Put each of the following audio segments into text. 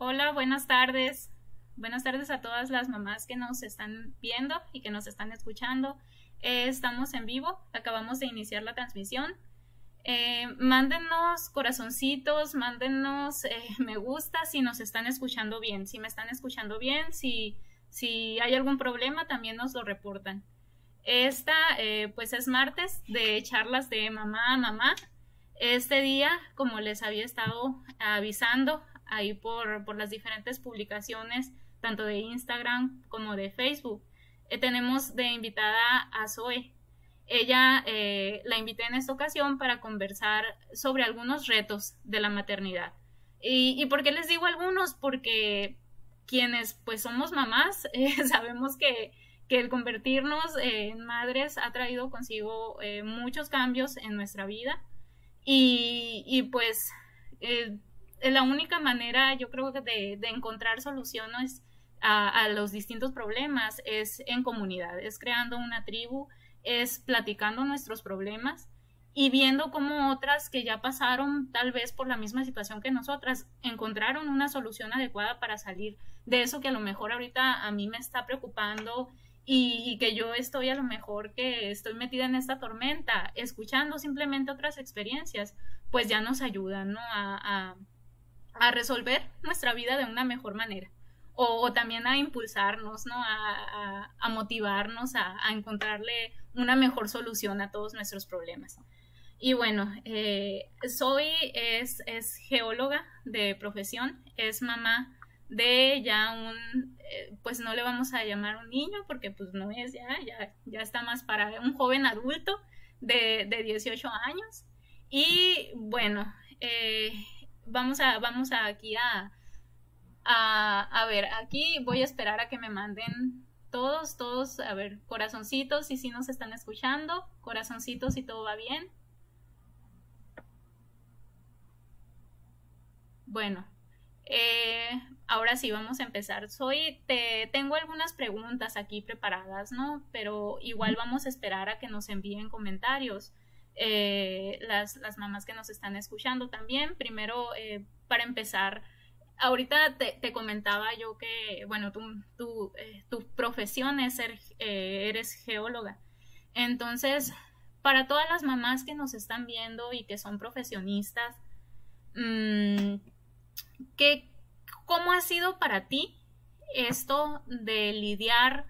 Hola, buenas tardes. Buenas tardes a todas las mamás que nos están viendo y que nos están escuchando. Eh, estamos en vivo, acabamos de iniciar la transmisión. Eh, mándenos corazoncitos, mándenos eh, me gusta si nos están escuchando bien. Si me están escuchando bien, si, si hay algún problema, también nos lo reportan. Esta, pues es martes de charlas de mamá a mamá. Este día, como les había estado avisando ahí por, por las diferentes publicaciones, tanto de Instagram como de Facebook, tenemos de invitada a Zoe. Ella eh, la invité en esta ocasión para conversar sobre algunos retos de la maternidad. ¿Y, por qué les digo algunos? Porque quienes pues somos mamás eh, sabemos que, el convertirnos en madres ha traído consigo eh, muchos cambios en nuestra vida y, pues la única manera yo creo de, encontrar soluciones a, los distintos problemas es en comunidad, es creando una tribu, es platicando nuestros problemas y viendo cómo otras que ya pasaron tal vez por la misma situación que nosotras encontraron una solución adecuada para salir de eso que a lo mejor ahorita a mí me está preocupando y, que yo estoy a lo mejor que estoy metida en esta tormenta, escuchando simplemente otras experiencias, pues ya nos ayudan a, a resolver nuestra vida de una mejor manera o, también a impulsarnos, ¿no? A, motivarnos a, encontrarle una mejor solución a todos nuestros problemas. Y bueno, eh, soy es, es, geóloga de profesión, es mamá de ya un, eh, pues no le vamos a llamar un niño porque pues no es ya, ya, ya está más para un joven adulto de, de 18 años. Y bueno, eh, vamos, a, vamos a aquí a, a, ver, aquí voy a esperar a que me manden todos, todos, a ver, corazoncitos y si nos están escuchando, corazoncitos si todo va bien. Bueno, eh, ahora sí vamos a empezar. Soy, te tengo algunas preguntas aquí preparadas, ¿no? Pero igual vamos a esperar a que nos envíen comentarios. Eh, las, las, mamás que nos están escuchando también. Primero, eh, para empezar, ahorita te, comentaba yo que, bueno, tu, eh, tu profesión es ser, eres geóloga. Entonces, para todas las mamás que nos están viendo y que son profesionistas, mm, ¿qué, ¿cómo ha sido para ti esto de lidiar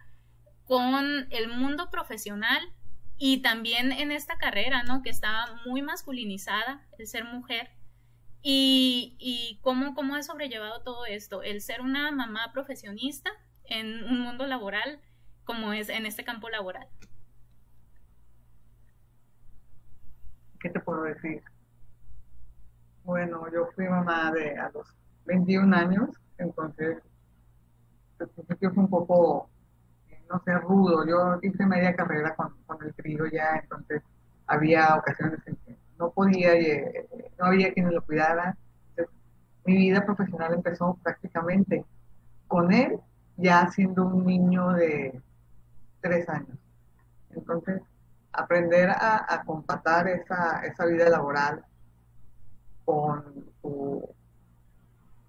con el mundo profesional y también en esta carrera, ¿no? Que está muy masculinizada, el ser mujer. Y, y cómo, cómo he sobrellevado todo esto, el ser una mamá profesionista en un mundo laboral como es en este campo laboral. ¿Qué te puedo decir? Bueno, yo fui mamá de a los 21 años, entonces al principio fue un poco, no sé, rudo. Yo hice media carrera con, con el trío ya, entonces había ocasiones en que no podía, eh, no había quien lo cuidara. mi vida profesional empezó prácticamente con él, ya siendo un niño de tres años. Entonces, aprender a, a compatar esa, esa, vida laboral con su,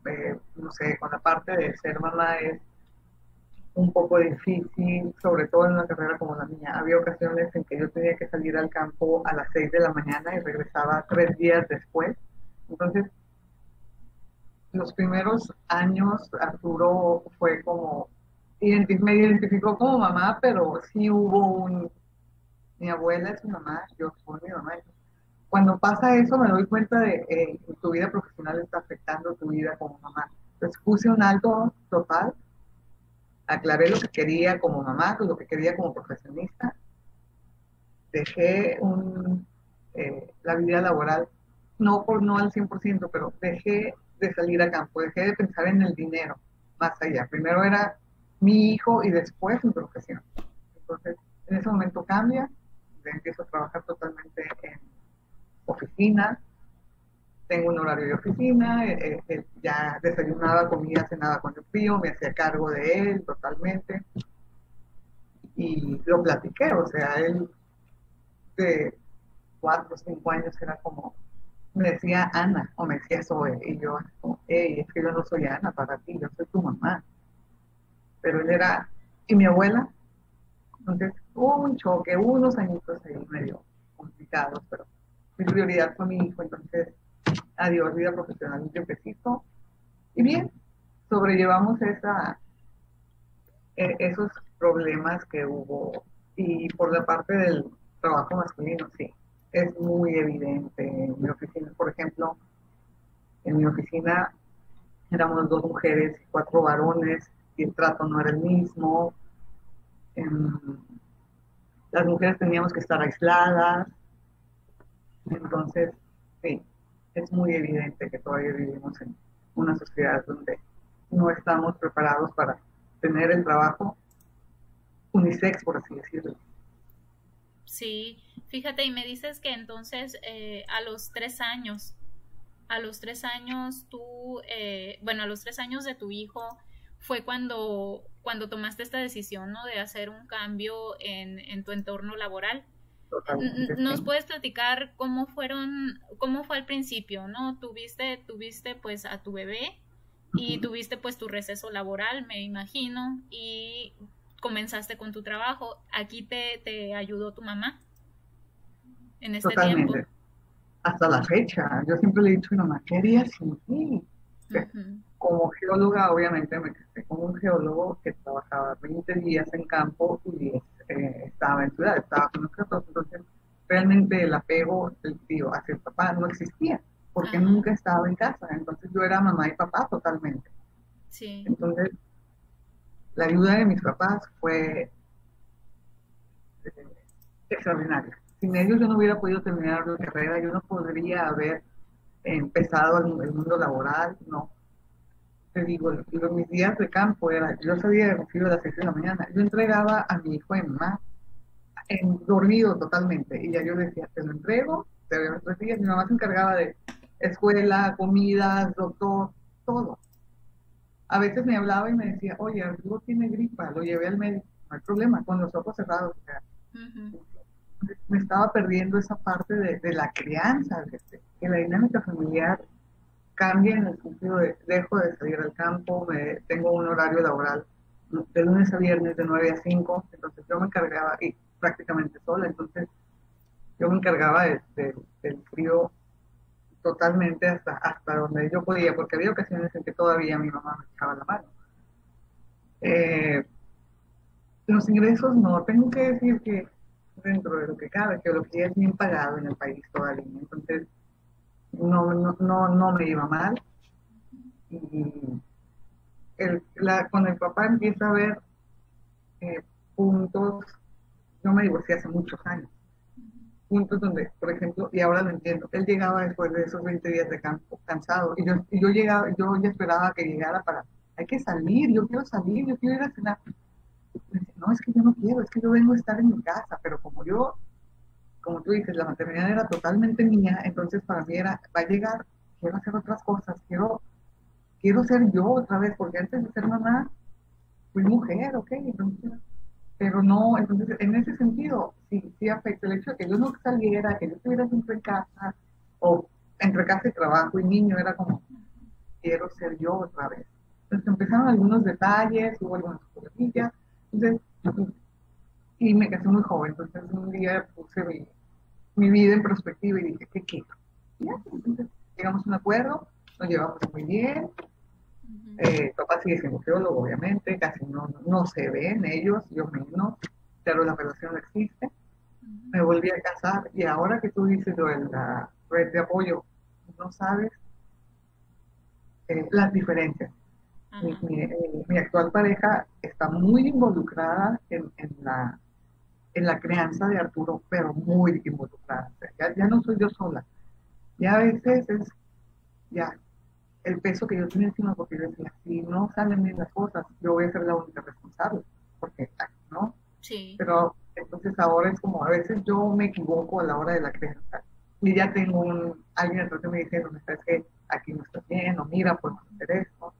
eh, no sé, con la parte de ser mamá es un poco difícil, sobre todo en una carrera como la mía. Había ocasiones en que yo tenía que salir al campo a las 6 de la mañana y regresaba tres días después. Entonces, los primeros años Arturo fue como, me identificó como mamá, pero sí hubo un, mi abuela es mi mamá, yo soy mi mamá. Cuando pasa eso me doy cuenta de que tu vida profesional está afectando tu vida como mamá. Entonces puse un alto total aclaré lo que quería como mamá, lo que quería como profesionista. Dejé un, eh, la vida laboral, no por no al 100%, pero dejé de salir a campo, dejé de pensar en el dinero más allá. Primero era mi hijo y después mi profesión. Entonces, en ese momento cambia, empiezo a trabajar totalmente en oficina, tengo un horario de oficina, eh, eh, ya desayunaba, comía, cenaba con el frío, me hacía cargo de él totalmente. Y lo platiqué, o sea, él de cuatro o cinco años era como me decía Ana o me decía Zoe y yo, hey, es que yo no soy Ana para ti, yo soy tu mamá. Pero él era, y mi abuela, entonces un choque, unos añitos ahí medio complicados, pero mi prioridad fue mi hijo, entonces adiós vida profesional un. Y bien, sobrellevamos esa, e, esos problemas que hubo. Y por la parte del trabajo masculino, sí, es muy evidente. En mi oficina, por ejemplo, en mi oficina éramos dos mujeres y cuatro varones y el trato no era el mismo. Em, las mujeres teníamos que estar aisladas. Entonces, sí, es muy evidente que todavía vivimos en una sociedad donde no estamos preparados para tener el trabajo unisex, por así decirlo. Sí, fíjate, y me dices que entonces eh, a los tres años, a los tres años tú, eh, bueno, a los tres años de tu hijo fue cuando, cuando tomaste esta decisión, ¿no? De hacer un cambio en, en tu entorno laboral. ¿Nos puedes platicar cómo fueron, cómo fue al principio, no? Tuviste, tuviste pues a tu bebé y tuviste pues tu receso laboral, me imagino, y comenzaste con tu trabajo, aquí te, te ayudó tu mamá en este tiempo. Hasta la fecha, yo siempre le he dicho a mi mamá, ¿qué harías sin ti? Como geóloga, obviamente me quedé con un geólogo que trabajaba 20 días en campo y 10 eh, estaba en ciudad, estaba con nosotros, entonces realmente el apego del tío hacia el papá no existía, porque nunca estaba en casa, entonces yo era mamá y papá totalmente. Sí. Entonces, la ayuda de mis papás fue eh, extraordinaria. Sin ellos yo no hubiera podido terminar la carrera, yo no podría haber empezado el, mundo laboral, no. Te digo, mis días de campo era, yo salía de retiro a las 6 de la mañana, yo entregaba a mi hijo en más, en, dormido totalmente, y ya yo decía, te lo entrego, te veo tres días, mi mamá se encargaba de escuela, comida, doctor, todo a veces me hablaba y me decía, oye, Arturo tiene gripa, lo llevé al médico, no hay problema, con los ojos cerrados. Me estaba perdiendo esa parte de, la crianza, que la dinámica familiar cambia en el sentido de dejo de salir al campo, me, tengo un horario laboral de lunes a viernes de 9 a 5, entonces yo me encargaba, y prácticamente sola, entonces yo me encargaba del frío totalmente hasta, hasta donde yo podía, porque había ocasiones en que todavía mi mamá me echaba la mano. Eh, los ingresos no, tengo que decir que dentro de lo que cabe, que lo que es bien pagado en el país todavía, entonces no, no, no, no me iba mal. Y el, la, con el papá empieza a ver eh, puntos, yo me divorcié hace muchos años, puntos donde, por ejemplo, y ahora lo entiendo, él llegaba después de esos 20 días de campo cansado y yo, yo llegaba, yo ya esperaba que llegara para, hay que salir, yo quiero salir, yo quiero ir a cenar. no, es que yo no quiero, es que yo vengo a estar en mi casa, pero como yo, como tú dices, la maternidad era totalmente mía, entonces para mí era, va a llegar, quiero hacer otras cosas, quiero, quiero ser yo otra vez, porque antes de ser mamá, fui mujer, ok, entonces pero no, entonces en ese sentido sí, sí afecta el hecho de que yo no saliera, que yo estuviera siempre en casa, o entre casa y trabajo y niño, era como, quiero ser yo otra vez. Entonces empezaron algunos detalles, hubo algunas cosillas, entonces, y me casé muy joven, entonces un día puse mi, mi vida en perspectiva y dije, ¿qué quiero? Y ya, entonces llegamos a un acuerdo, nos llevamos muy bien, eh, papá sigue siendo geólogo, obviamente, casi no, no se ven ellos, yo menos, pero la relación existe. Me volví a casar y ahora que tú dices lo de la red de apoyo, no sabes eh, las diferencias. Mi, actual pareja está muy involucrada en, en, la, en la crianza de Arturo, pero muy involucrada. ya, ya no soy yo sola. Ya a veces es, ya, el peso que yo tenía encima, porque yo decía, si no salen bien las cosas, yo voy a ser la única responsable, porque, ¿no? Sí. Pero entonces ahora es como, a veces yo me equivoco a la hora de la crianza, y ya tengo un, alguien atrás que me dice, no, sabes que aquí no está bien, o mira, podemos hacer esto.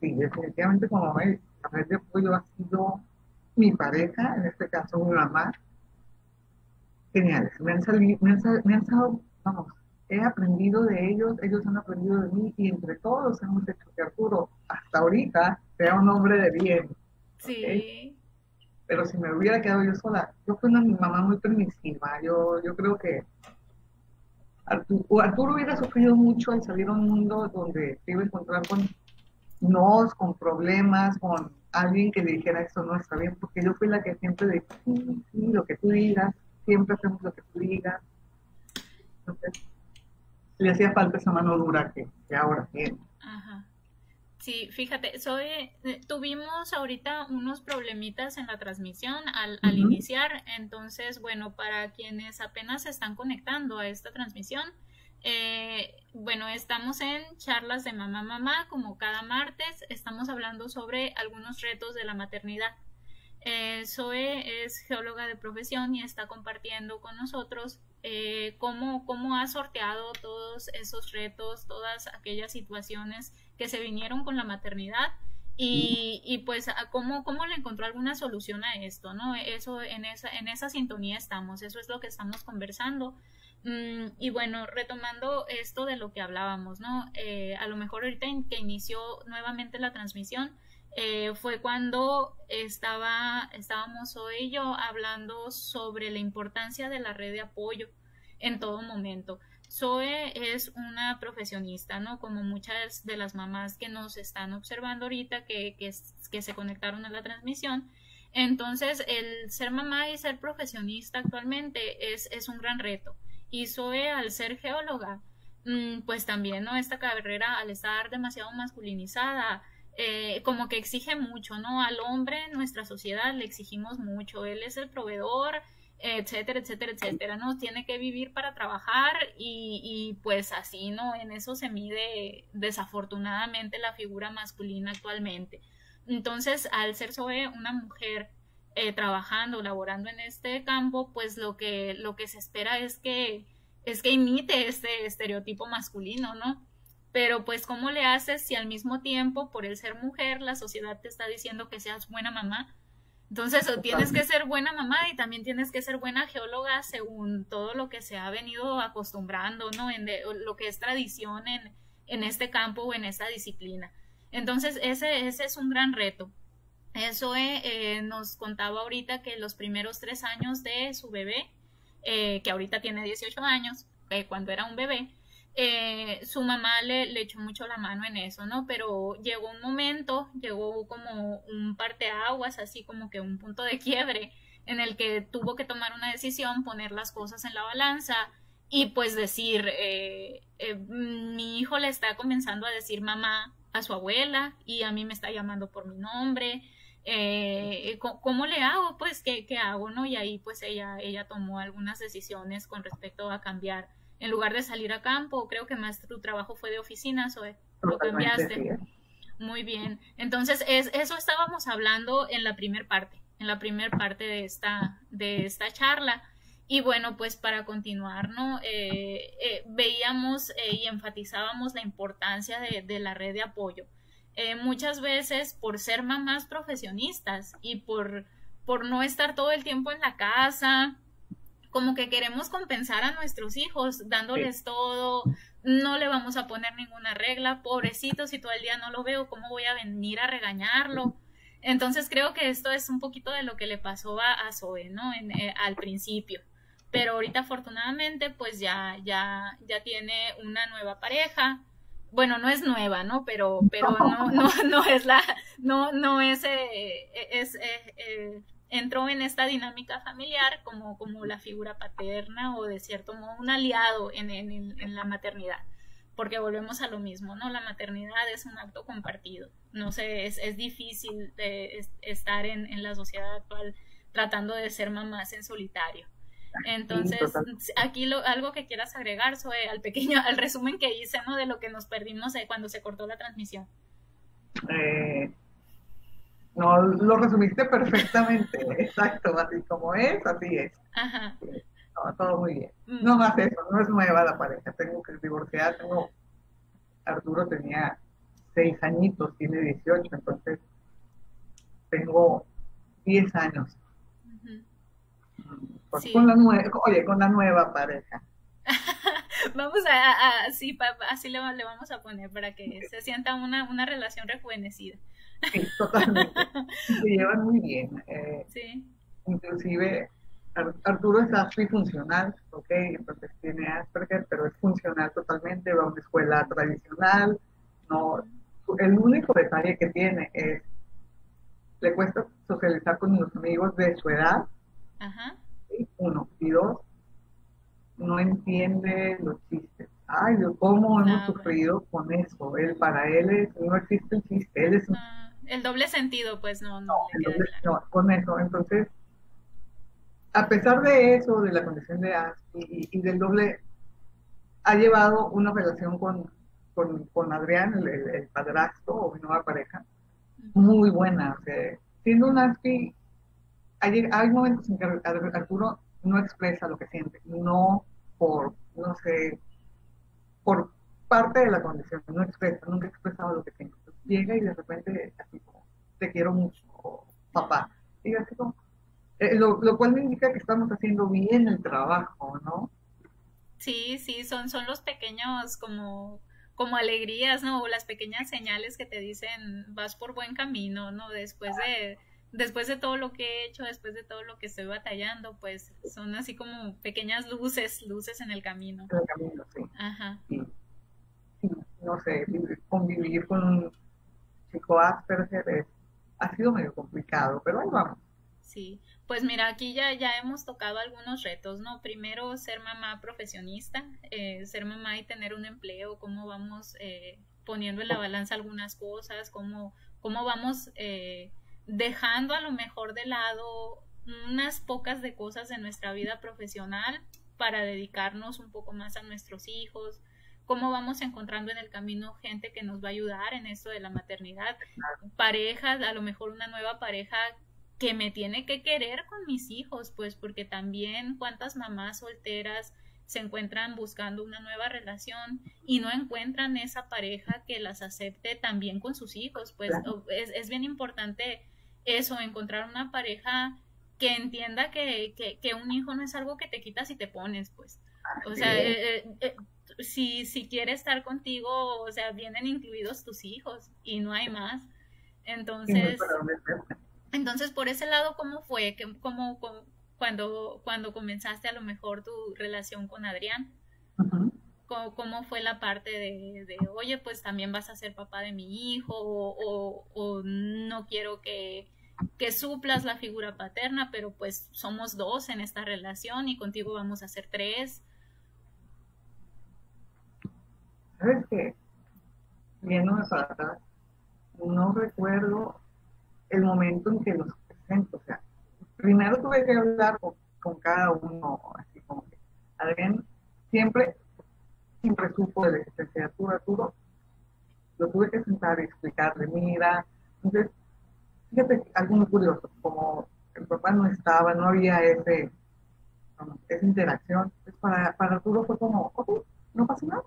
sí, definitivamente como ves, red de apoyo ha sido mi pareja, en este caso mi mamá, geniales. Me han salido, me han, me han vamos, he aprendido de ellos, ellos han aprendido de mí y entre todos hemos hecho que Arturo hasta ahorita sea un hombre de bien. Sí. Pero si me hubiera quedado yo sola, yo fui una mamá muy permisiva, yo, yo creo que Arturo, Arturo hubiera sufrido mucho al salir a un mundo donde se iba a encontrar con nos, con problemas, con alguien que le dijera esto no está bien, porque yo fui la que siempre de sí, sí, lo que tú digas, siempre hacemos lo que tú digas. Entonces, le hacía falta esa mano dura que, ahora tiene. Ajá. Sí, fíjate, soy, eh, tuvimos ahorita unos problemitas en la transmisión al, al iniciar, entonces, bueno, para quienes apenas se están conectando a esta transmisión, eh, bueno, estamos en charlas de mamá mamá, como cada martes, estamos hablando sobre algunos retos de la maternidad. Eh, Zoe es geóloga de profesión y está compartiendo con nosotros eh, cómo, cómo ha sorteado todos esos retos, todas aquellas situaciones que se vinieron con la maternidad y, y, pues cómo, cómo le encontró alguna solución a esto, ¿no? Eso, en esa, en esa sintonía estamos, eso es lo que estamos conversando. Mm, y bueno, retomando esto de lo que hablábamos, ¿no? Eh, a lo mejor ahorita que inició nuevamente la transmisión, eh, fue cuando estaba, estábamos hoy yo hablando sobre la importancia de la red de apoyo en todo momento. Zoe es una profesionista, ¿no? Como muchas de las mamás que nos están observando ahorita, que, que, que se conectaron a la transmisión. Entonces, el ser mamá y ser profesionista actualmente es, es un gran reto y Zoe al ser geóloga, mm, pues también, ¿no? Esta carrera al estar demasiado masculinizada, eh, como que exige mucho, ¿no? Al hombre en nuestra sociedad le exigimos mucho, él es el proveedor, etcétera, etcétera, etcétera, ¿no? Tiene que vivir para trabajar y, y, pues así, ¿no? En eso se mide desafortunadamente la figura masculina actualmente. Entonces, al ser Zoe una mujer eh, trabajando, laborando en este campo, pues lo que, lo que se espera es que, es que imite este estereotipo masculino, ¿no? Pero pues, ¿cómo le haces si al mismo tiempo, por el ser mujer, la sociedad te está diciendo que seas buena mamá? Entonces, tienes que ser buena mamá y también tienes que ser buena geóloga según todo lo que se ha venido acostumbrando, ¿no? En lo que es tradición en, en este campo o en esta disciplina. Entonces, ese, ese es un gran reto. Eso eh, nos contaba ahorita que los primeros tres años de su bebé, eh, que ahorita tiene 18 años, eh, cuando era un bebé, su mamá le, le, echó mucho la mano en eso, ¿no? Pero llegó un momento, llegó como un parteaguas, así como que un punto de quiebre, en el que tuvo que tomar una decisión, poner las cosas en la balanza y pues decir, mi hijo le está comenzando a decir mamá a su abuela y a mí me está llamando por mi nombre eh, ¿cómo le hago? Pues, ¿qué, ¿qué, hago? ¿no? Y ahí, pues, ella, ella tomó algunas decisiones con respecto a cambiar. En lugar de salir a campo, creo que más tu trabajo fue de oficinas o lo cambiaste. Muy bien. Entonces, es, eso estábamos hablando en la primer parte, en la primer parte de esta, de esta charla. Y bueno, pues para continuar, ¿no? Eh, eh, veíamos y enfatizábamos la importancia de, de la red de apoyo eh, muchas veces por ser mamás profesionistas y por, por no estar todo el tiempo en la casa, como que queremos compensar a nuestros hijos dándoles todo, no le vamos a poner ninguna regla, pobrecito, si todo el día no lo veo, ¿cómo voy a venir a regañarlo? Entonces creo que esto es un poquito de lo que le pasó a, a Zoe, ¿no? En, eh, al principio. Pero ahorita afortunadamente pues ya, ya, ya tiene una nueva pareja, bueno, no es nueva, ¿no? Pero, pero no, no, no es la, no, no es, eh, es eh, eh, entró en esta dinámica familiar como, como la figura paterna o de cierto modo un aliado en, en, en la maternidad. Porque volvemos a lo mismo, ¿no? La maternidad es un acto compartido. No sé, es, es difícil de, estar en, en la sociedad actual tratando de ser mamás en solitario. Entonces, aquí lo, algo que quieras agregar sobre al pequeño, al resumen que hice, ¿no? De lo que nos perdimos eh, cuando se cortó la transmisión. Eh, no, lo resumiste perfectamente, exacto, así como es, así es. Ajá. todo muy bien. Mm. No más eso, no es nueva la pareja, tengo que divorciar, tengo, Arturo tenía seis añitos, tiene 18, entonces tengo 10 años con la nueva, oye, con la nueva pareja. vamos a, sí, así le, vamos a poner para que se sienta una, una relación rejuvenecida. Sí, totalmente. Se llevan muy bien. Eh, sí. Inclusive Arturo es funcional, ¿ok? Entonces tiene Asperger, pero es funcional totalmente, va a una escuela tradicional. No, el único detalle que tiene es, le cuesta socializar con los amigos de su edad, Ajá. Uno. Y dos, no entiende los chistes. Ay, ¿cómo hemos ah, sufrido con eso? Él, para él es, no existe el chiste, él es... Ah, el doble sentido, pues no. No, no con eso. Entonces, a pesar de eso, de la condición de AS y, del doble, ha llevado una relación con, con, Adrián, el, padrastro o mi nueva pareja, muy buena. O sea, siendo un ASPI, hay, hay momentos en que Arturo no expresa lo que siente, no por, no sé, por parte de la condición, no expresa, nunca ha expresado lo que siente. llega y de repente, así como, te quiero mucho, papá. Y así como, eh, lo, lo, cual me indica que estamos haciendo bien el trabajo, ¿no? Sí, sí, son, son los pequeños como como alegrías, ¿no? O las pequeñas señales que te dicen vas por buen camino, ¿no? Después de, después de todo lo que he hecho, después de todo lo que estoy batallando, pues son así como pequeñas luces, luces en el camino. En el camino, sí. Ajá. Sí. No sé, convivir con un chico Asperger ha sido medio complicado, pero ahí vamos. Sí, pues mira, aquí ya, ya hemos tocado algunos retos, ¿no? Primero, ser mamá profesionista, eh, ser mamá y tener un empleo, cómo vamos eh, poniendo en la balanza algunas cosas, cómo, cómo vamos eh, dejando a lo mejor de lado unas pocas de cosas de nuestra vida profesional para dedicarnos un poco más a nuestros hijos, cómo vamos encontrando en el camino gente que nos va a ayudar en esto de la maternidad, parejas, a lo mejor una nueva pareja que me tiene que querer con mis hijos, pues porque también cuántas mamás solteras se encuentran buscando una nueva relación y no encuentran esa pareja que las acepte también con sus hijos, pues es, es bien importante eso, encontrar una pareja que entienda que, que, un hijo no es algo que te quitas y te pones, pues. O sea, eh, eh, eh, si, si quiere estar contigo, o sea, vienen incluidos tus hijos y no hay más. Entonces, entonces por ese lado, ¿cómo fue? ¿Cómo, cuando, cuando comenzaste a lo mejor tu relación con Adrián? ¿Cómo, fue la parte de, oye, pues también vas a ser papá de mi hijo o, o no quiero que que suplas la figura paterna, pero pues somos dos en esta relación y contigo vamos a ser tres. ¿Sabes qué? Viéndome para atrás, no recuerdo el momento en que los presento. O sea, primero tuve que hablar con, cada uno, así como que Adrián siempre, siempre supo de la Arturo, Arturo, lo tuve que sentar y explicarle, mira, entonces fíjate, algo muy curioso, como el papá no estaba, no había ese, esa interacción, para, para Arturo fue como, ok, no pasa nada,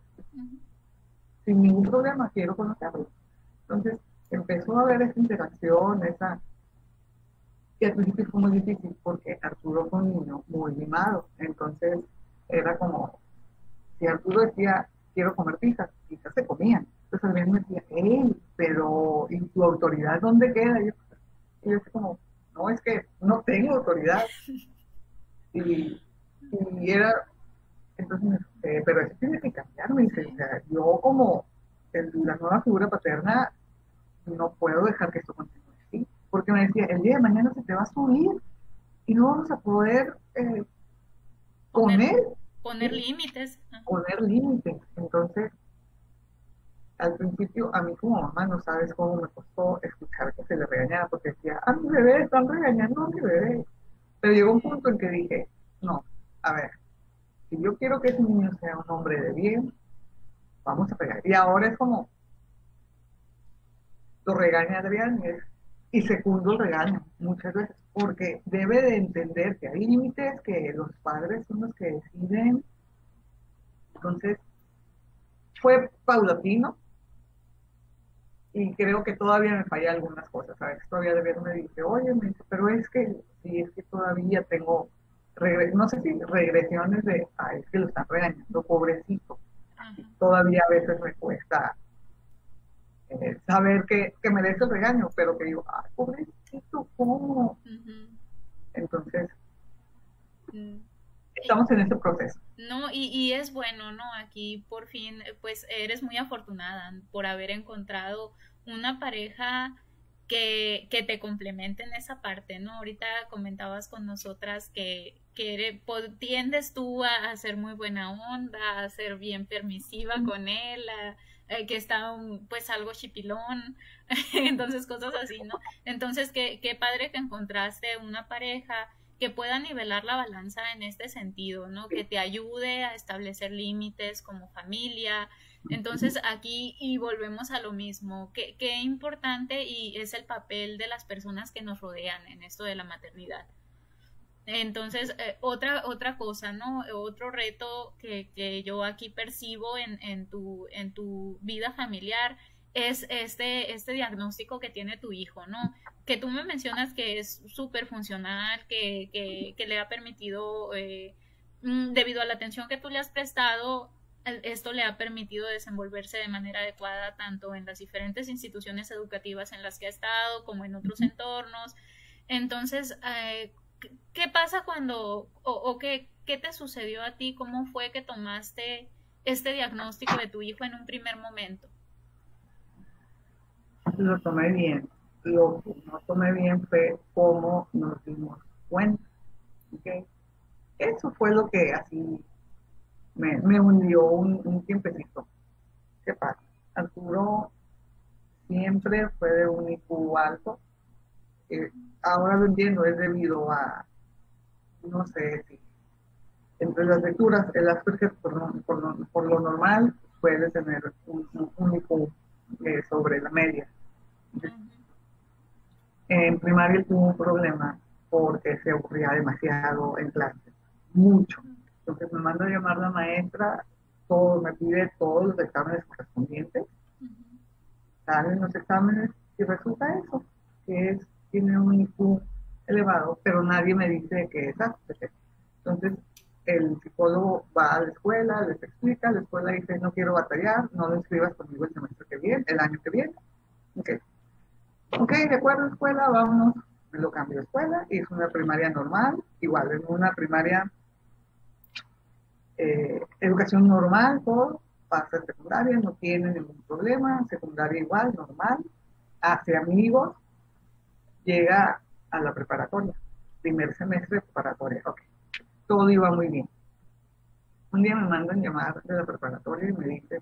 sin ningún problema, quiero conocerlo. Entonces empezó a haber esa interacción, esa, y al principio fue muy difícil porque Arturo fue un niño muy mimado, entonces era como, si Arturo decía, quiero comer pizza, quizás se comían. Entonces alguien me decía, hey, pero ¿y tu autoridad dónde queda? yo, y yo como, no, es que no tengo autoridad. Y, y era, entonces, eh, pero eso tiene que cambiar, me dice, yo como la nueva figura paterna, no puedo dejar que esto continúe así, porque me decía, el día de mañana se te va a subir y no vamos a poder eh, poner, poner límites. Poner límites. Entonces, al principio a mí como mamá no sabes cómo me costó escuchar que se le regañaba porque decía, a mi bebé están regañando a mi bebé. Pero llegó un punto en que dije, no, a ver, si yo quiero que ese niño sea un hombre de bien, vamos a pegar. Y ahora es como, lo regaña Adrián y, y segundo el regaño muchas veces, porque debe de entender que hay límites, que los padres son los que deciden. Entonces, fue paulatino, y creo que todavía me falla algunas cosas, ¿sabes? Todavía de me dice, oye, me dice, pero es que, sí, es que todavía tengo no sé si regresiones de, ay, es que lo están regañando, pobrecito. Todavía a veces me cuesta eh, saber que, que merece el regaño, pero que digo, ay, pobrecito, ¿cómo? Entonces, mm. Estamos en ese proceso. No, y, y es bueno, ¿no? Aquí por fin, pues eres muy afortunada por haber encontrado una pareja que, que, te complementen esa parte, ¿no? Ahorita comentabas con nosotras que, que tiendes tú a, ser muy buena onda, a ser bien permisiva con él, que está pues algo chipilón, entonces cosas así, ¿no? Entonces, qué, qué padre que encontraste una pareja que pueda nivelar la balanza en este sentido, ¿no? Que te ayude a establecer límites como familia, entonces aquí y volvemos a lo mismo, qué, qué importante y es el papel de las personas que nos rodean en esto de la maternidad. Entonces, eh, otra, otra cosa, ¿no? Otro reto que, que yo aquí percibo en, en, tu, en tu vida familiar es este, este diagnóstico que tiene tu hijo, ¿no? Que tú me mencionas que es súper funcional, que, que, que, le ha permitido, eh, mm, debido a la atención que tú le has prestado, esto le ha permitido desenvolverse de manera adecuada tanto en las diferentes instituciones educativas en las que ha estado como en otros entornos. Entonces, eh, ¿qué pasa cuando, o, qué, qué, te sucedió a ti? ¿Cómo fue que tomaste este diagnóstico de tu hijo en un primer momento? Lo tomé bien. Lo que no tomé bien fue cómo nos dimos cuenta. Eso fue lo que así me, me hundió un, un, tiempecito. ¿Qué pasa? Arturo siempre fue de un IQ alto. ahora lo entiendo, es debido a, no sé si, entre las lecturas, el Asperger por, por, por lo normal puede tener un, un IQ eh, sobre la media. En primaria tuvo un problema porque se aburría demasiado en clase, mucho. Entonces me manda a llamar la maestra, todo, me pide todos los exámenes correspondientes, salen los exámenes y resulta eso, que es, tiene un IQ elevado, pero nadie me dice que es Asperger. Entonces el psicólogo va a la escuela, les explica, la escuela dice no quiero batallar, no lo inscribas conmigo el semestre que viene, el año que viene. Ok, okay de acuerdo, escuela, vámonos, me lo cambio de escuela, es una primaria normal, igual, en una primaria eh, educación normal, todo, pasa secundaria, no tiene ningún problema, secundaria igual, normal, hace amigos, llega a la preparatoria, primer semestre de preparatoria, ok, todo iba muy bien. Un día me mandan llamar de la preparatoria y me dice,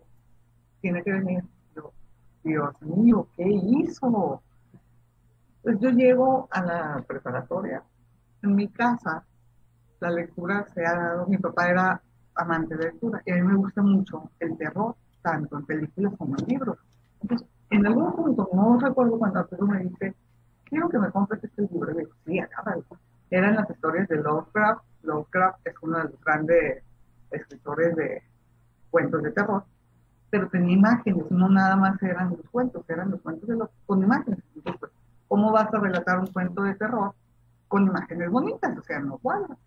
tiene que venir. Yo, Dios mío, ¿qué hizo? Pues yo llego a la preparatoria, en mi casa, la lectura se ha dado, mi papá era amante de lectura y a mí me gusta mucho el terror, tanto en películas como en libros. Entonces, en algún punto, no recuerdo cuando Arturo me dice, quiero que me compres este libro. Y digo, sí, acá Eran las historias de Lovecraft. Lovecraft es uno de los grandes escritores de cuentos de terror, pero tenía imágenes, no nada más eran los cuentos, eran los cuentos de los, con imágenes. Pues, ¿cómo vas a relatar un cuento de terror con imágenes bonitas? O sea, no cuadra.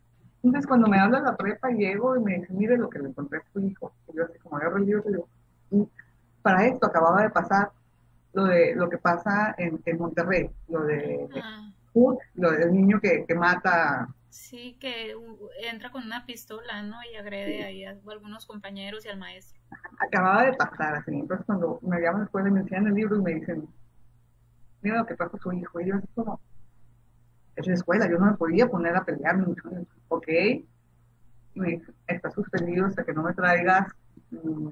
Entonces, cuando me habla la prepa, llego y me dice, mire lo que le encontré a su hijo. Y yo así como agarro el libro y digo, para esto acababa de pasar lo de lo que pasa en, en Monterrey, lo de, ah. lo del niño que, que, mata. Sí, que entra con una pistola, ¿no? Y agrede ahí a algunos compañeros y al maestro. Acababa de pasar así. Entonces, cuando me llaman después, me enseñan el libro y me dicen, mira lo que con su hijo. Y yo así como, es la escuela, yo no me podía poner a pelear mucho. Ok, me está suspendido hasta que no me traigas. Mm,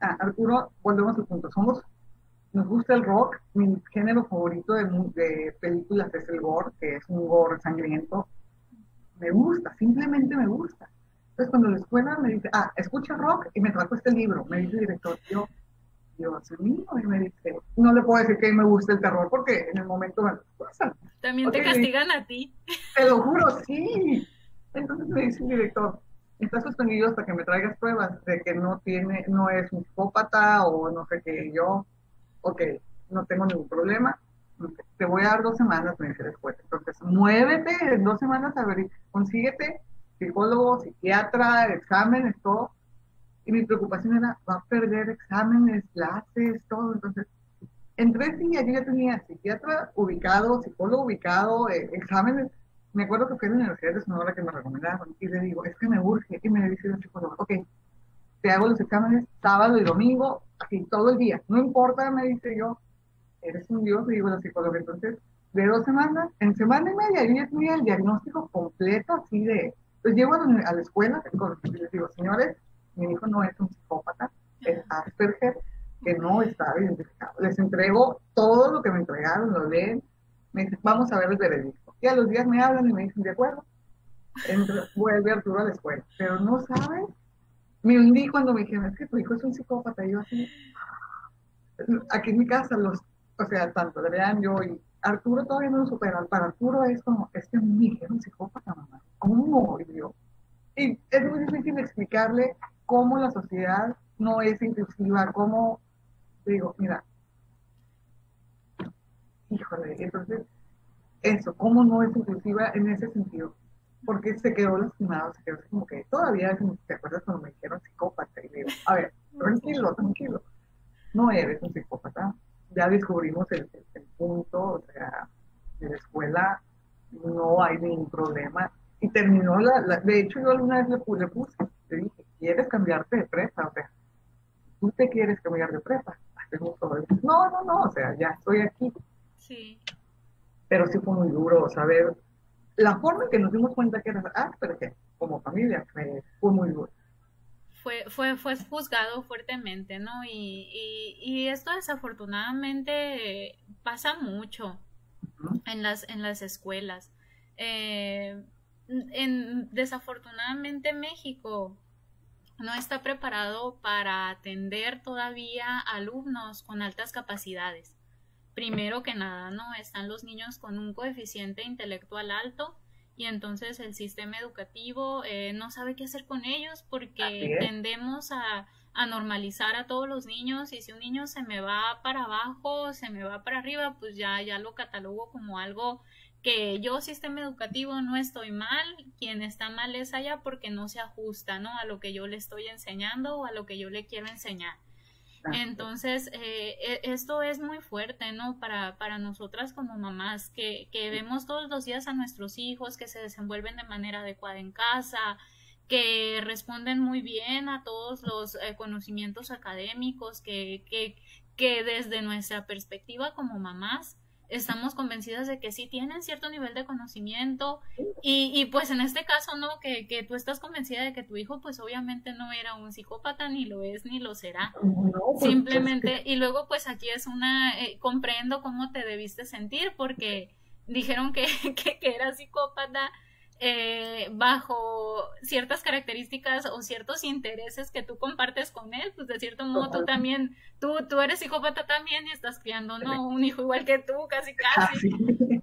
ah, Arturo, volvemos al punto. Somos, nos gusta el rock. Mi género favorito de, de películas es el gore, que es un gore sangriento. Me gusta, simplemente me gusta. Entonces, cuando la escuela me dice, ah, escucha rock y me trajo este libro, me dice el director, yo, Dios mío, y me dice, no le puedo decir que me gusta el terror porque en el momento me. También te castigan a ti. Te lo juro, sí. Entonces me dice el director, está suspendido hasta que me traigas pruebas de que no tiene, no es un psicópata o no sé qué, yo, ok, no tengo ningún problema, te voy a dar dos semanas, me dice después. Entonces, muévete en dos semanas a ver, consíguete psicólogo, psiquiatra, exámenes, todo. Y mi preocupación era, va a perder exámenes, clases, todo. Entonces, en tres días yo ya tenía psiquiatra ubicado, psicólogo ubicado, eh, exámenes. Me acuerdo que fue en la Universidad de Sonora que me recomendaron y le digo, es que me urge. Y me dice el psicólogo, ok, te hago los exámenes sábado y domingo, así todo el día. No importa, me dice yo, eres un dios, le digo la psicóloga. Entonces, de dos semanas, en semana y media, yo ya tenía el diagnóstico completo así de... Pues llego a la escuela y les digo, señores, mi hijo no es un psicópata, es Asperger, que no está identificado. Les entrego todo lo que me entregaron, lo leen, me dicen, vamos a ver el veredicto. Y a los días me hablan y me dicen, de acuerdo, vuelve Arturo a la escuela. Pero no saben, me hundí cuando me dijeron, es que tu hijo es un psicópata. Y yo así, aquí en mi casa, los, o sea, tanto Adrián, yo y Arturo todavía no lo superan. Para Arturo es como, es que mi hijo es un psicópata, mamá. ¿Cómo? Y yo, y es muy difícil explicarle cómo la sociedad no es inclusiva, cómo digo, mira, híjole, entonces, eso, ¿cómo no es inclusiva en ese sentido? Porque se quedó lastimado, se quedó como que todavía, ¿te acuerdas cuando me dijeron psicópata? Y digo, a ver, tranquilo, tranquilo, no eres un psicópata, ya descubrimos el, punto, o sea, de la escuela no hay ningún problema. Y terminó la, de hecho yo alguna vez le, le puse, le dije, ¿quieres cambiarte de prepa? O sea, tú te quieres cambiar de prepa, no, no, no, o sea, ya estoy aquí. Sí. Pero sí fue muy duro saber la forma en que nos dimos cuenta que era ah, pero que como familia fue, muy duro. Fue, fue, fue juzgado fuertemente, ¿no? Y, y, esto desafortunadamente pasa mucho en, las, en las escuelas. Eh, en, desafortunadamente México no está preparado para atender todavía alumnos con altas capacidades. Primero que nada, ¿no? Están los niños con un coeficiente intelectual alto y entonces el sistema educativo eh, no sabe qué hacer con ellos porque tendemos a, a normalizar a todos los niños y si un niño se me va para abajo, se me va para arriba, pues ya, ya lo catalogo como algo que yo sistema educativo no estoy mal, quien está mal es allá porque no se ajusta, ¿no? A lo que yo le estoy enseñando o a lo que yo le quiero enseñar. Entonces, eh, e, esto es muy fuerte, ¿no? Para, para nosotras como mamás, que, que vemos todos los días a nuestros hijos que se desenvuelven de manera adecuada en casa, que responden muy bien a todos los eh, conocimientos académicos, que, que, que desde nuestra perspectiva como mamás, estamos convencidas de que sí tienen cierto nivel de conocimiento y, y pues en este caso, ¿no? Que, que, tú estás convencida de que tu hijo pues obviamente no era un psicópata, ni lo es, ni lo será. Pues, Simplemente, y luego pues aquí es una, eh, comprendo cómo te debiste sentir porque dijeron que, que, que era psicópata eh, bajo ciertas características o ciertos intereses que tú compartes con él, pues de cierto modo tú también, tú, tú eres psicópata también y estás criando ¿no? un hijo igual que tú, casi casi.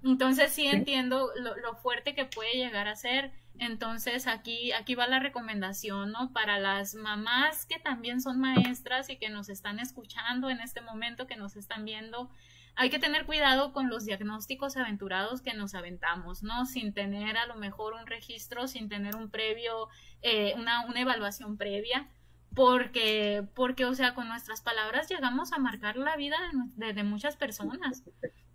Entonces sí entiendo lo, lo, fuerte que puede llegar a ser. Entonces aquí, aquí va la recomendación, ¿no? Para las mamás que también son maestras y que nos están escuchando en este momento, que nos están viendo, hay que tener cuidado con los diagnósticos aventurados que nos aventamos, ¿no? Sin tener a lo mejor un registro, sin tener un previo, eh, una, una evaluación previa, porque, porque, o sea, con nuestras palabras llegamos a marcar la vida de, de, muchas personas.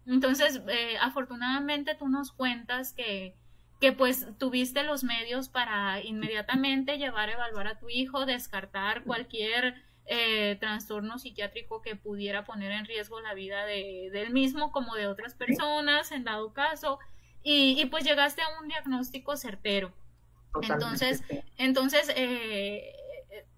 Entonces, eh, afortunadamente tú nos cuentas que, que pues tuviste los medios para inmediatamente llevar a evaluar a tu hijo, descartar cualquier eh, trastorno psiquiátrico que pudiera poner en riesgo la vida de, él mismo como de otras personas en dado caso y, pues llegaste a un diagnóstico certero. Entonces, entonces eh,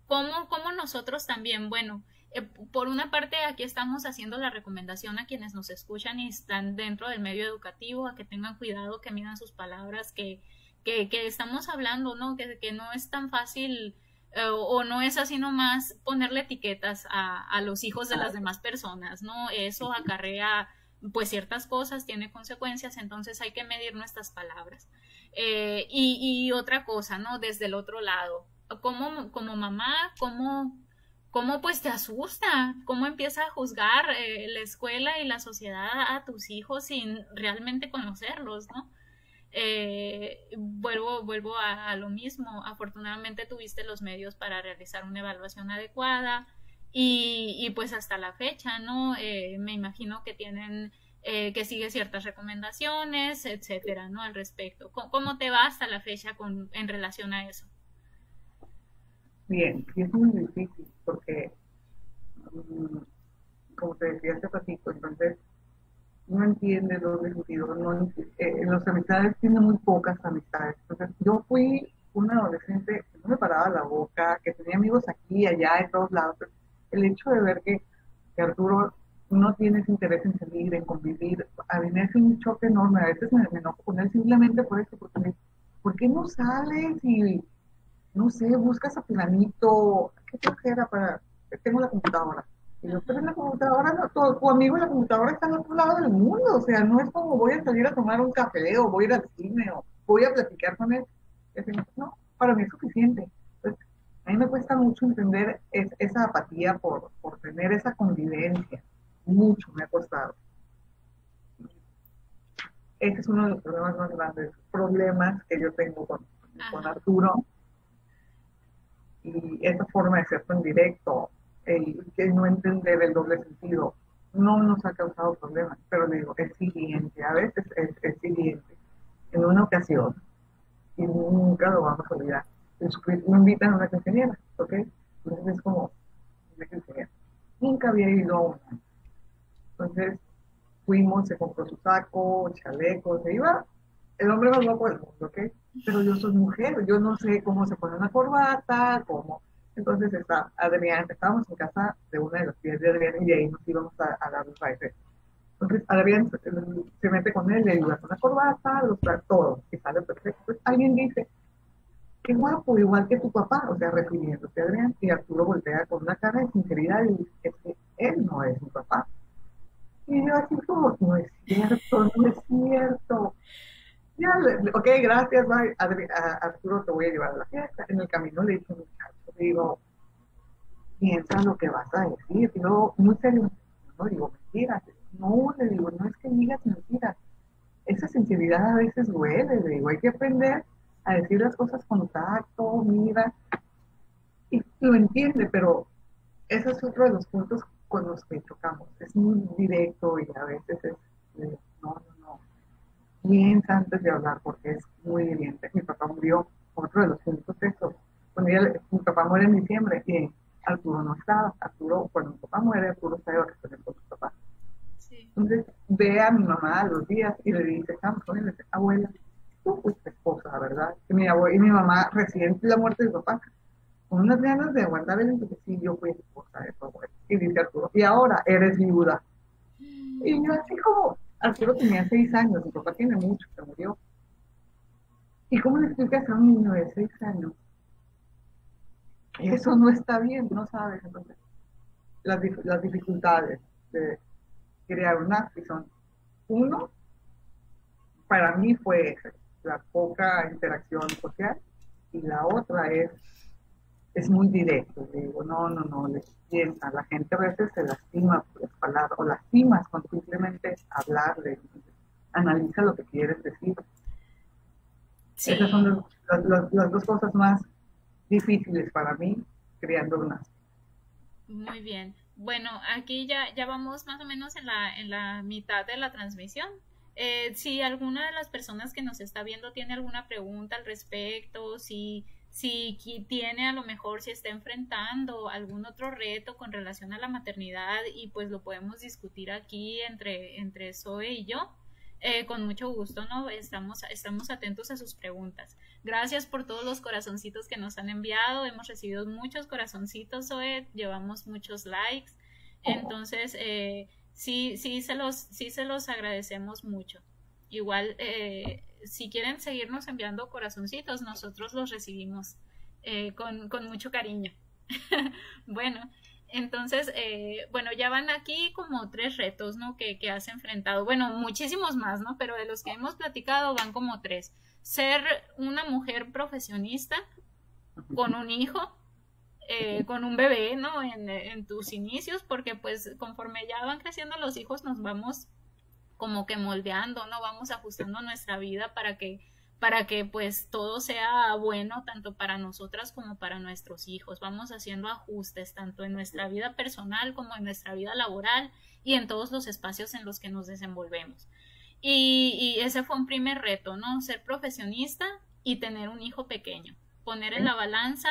¿cómo, ¿cómo, nosotros también, bueno, eh, por una parte aquí estamos haciendo la recomendación a quienes nos escuchan y están dentro del medio educativo a que tengan cuidado, que midan sus palabras, que, que, que estamos hablando, ¿no? Que, que no es tan fácil eh, o no es así nomás ponerle etiquetas a, a, los hijos de las demás personas, ¿no? Eso acarrea pues ciertas cosas, tiene consecuencias, entonces hay que medir nuestras palabras. Eh, y, y, otra cosa, ¿no? Desde el otro lado, como, como mamá, ¿cómo, cómo pues te asusta? ¿Cómo empieza a juzgar eh, la escuela y la sociedad a tus hijos sin realmente conocerlos, ¿no? Eh, vuelvo, vuelvo a, lo mismo. Afortunadamente tuviste los medios para realizar una evaluación adecuada y, pues hasta la fecha, ¿no? Eh, me imagino que tienen eh, que sigue ciertas recomendaciones, etcétera, ¿no? Al respecto. ¿Cómo, te va hasta la fecha con, en relación a eso? Bien, es muy difícil porque, mm, como te decía hace ratito, entonces no entiende los sentido, no, eh, los amistades tiene muy pocas amistades. Entonces, yo fui una adolescente que no me paraba la boca, que tenía amigos aquí, allá, en todos lados. El hecho de ver que, Arturo no tienes interés en salir, en convivir, a mí me hace un choque enorme. A veces me, enojo con él simplemente por eso, porque me, ¿por qué no sales y, no sé, buscas a planito? ¿Qué era para...? Tengo la computadora yo, pero en la computadora, no, tu, amigo en la computadora está al otro lado del mundo, o sea, no es como voy a salir a tomar un café o voy a ir al cine o voy a platicar con él. No, para mí es suficiente. Entonces, a mí me cuesta mucho entender esa apatía por, por tener esa convivencia. Mucho me ha costado. Ese es uno de los problemas más grandes, problemas que yo tengo con, con Arturo. Y esa forma de ser tan directo, el que no entender el doble sentido no nos ha causado problemas, pero digo, es siguiente, a veces es, es siguiente. En una ocasión, y nunca lo vamos a olvidar, me invitan a una quinceañera, ¿ok? Entonces es como una quinceañera. Nunca había ido a una. Entonces fuimos, se compró su saco, chaleco, se iba el hombre más guapo del mundo, ¿ok? Pero yo soy mujer, yo no sé cómo se pone una corbata, cómo entonces está Adrián, estábamos en casa de una de las tías de Adrián y de ahí nos íbamos a, dar los bailes. Entonces Adrián se mete con él, le ayuda con la corbata, los todo, y sale perfecto. Pues alguien dice, qué guapo, igual que tu papá, o sea, refiriéndose a Adrián, y Arturo voltea con una cara de sinceridad y dice, es que él no es mi papá. Y yo así como, no es cierto, no es cierto. Ok, gracias. Arturo, te voy a llevar a la fiesta. En el camino le dije, muchacho, digo, piensa lo que vas a decir. Digo, muy serio, no digo mentiras. No, le digo, no es que digas mentiras. Esa sensibilidad a veces duele, le digo, hay que aprender a decir las cosas con tacto, mira. Y lo entiende, pero ese es otro de los puntos con los que chocamos. Es muy directo y a veces es, no, no, piensa antes de hablar porque es muy evidente. Mi papá murió, otro de los puntos eso. Cuando mi papá muere en diciembre y Arturo no estaba. Arturo, cuando mi papá muere, Arturo está de vacaciones con su papá. Entonces ve a mi mamá a los días y le dice, y le dice, abuela, tú fuiste esposa, ¿verdad? Y mi, abuela, y mi mamá recién la muerte de su papá, con unas ganas de aguantar el dice, sí, yo fui esposa de tu abuela. Y dice Arturo, y ahora eres viuda. Y yo así como, Arturo tenía seis años, mi papá tiene mucho, se murió. ¿Y cómo le explicas a un niño de seis años? Eso no está bien, no sabes. Entonces, las, las dificultades de crear una son, uno, para mí fue la poca interacción social, y la otra es es muy directo. Le digo, no, no, no, le piensa. La gente a veces se lastima por las palabras, o lastimas con simplemente hablarle. Analiza lo que quieres decir. Esas son las, dos cosas más difíciles para mí creando una. Muy bien. Bueno, aquí ya, ya vamos más o menos en la, en la mitad de la transmisión. Eh, si alguna de las personas que nos está viendo tiene alguna pregunta al respecto, si si tiene a lo mejor, si está enfrentando algún otro reto con relación a la maternidad y pues lo podemos discutir aquí entre, entre Zoe y yo. Eh, con mucho gusto, ¿no? Estamos, estamos atentos a sus preguntas. Gracias por todos los corazoncitos que nos han enviado. Hemos recibido muchos corazoncitos, Zoe. Llevamos muchos likes. Entonces, eh, sí, sí, se los, sí se los agradecemos mucho. Igual, eh, si quieren seguirnos enviando corazoncitos, nosotros los recibimos eh, con, mucho cariño. bueno, entonces, eh, bueno, ya van aquí como tres retos, ¿no? Que, que, has enfrentado. Bueno, muchísimos más, ¿no? Pero de los que hemos platicado van como tres. Ser una mujer profesionista con un hijo, eh, con un bebé, ¿no? En, en, tus inicios, porque pues conforme ya van creciendo los hijos nos vamos como que moldeando, ¿no? Vamos ajustando nuestra vida para que para que pues todo sea bueno tanto para nosotras como para nuestros hijos. Vamos haciendo ajustes tanto en nuestra vida personal como en nuestra vida laboral y en todos los espacios en los que nos desenvolvemos. Y, y ese fue un primer reto, ¿no? Ser profesionista y tener un hijo pequeño. Poner en la balanza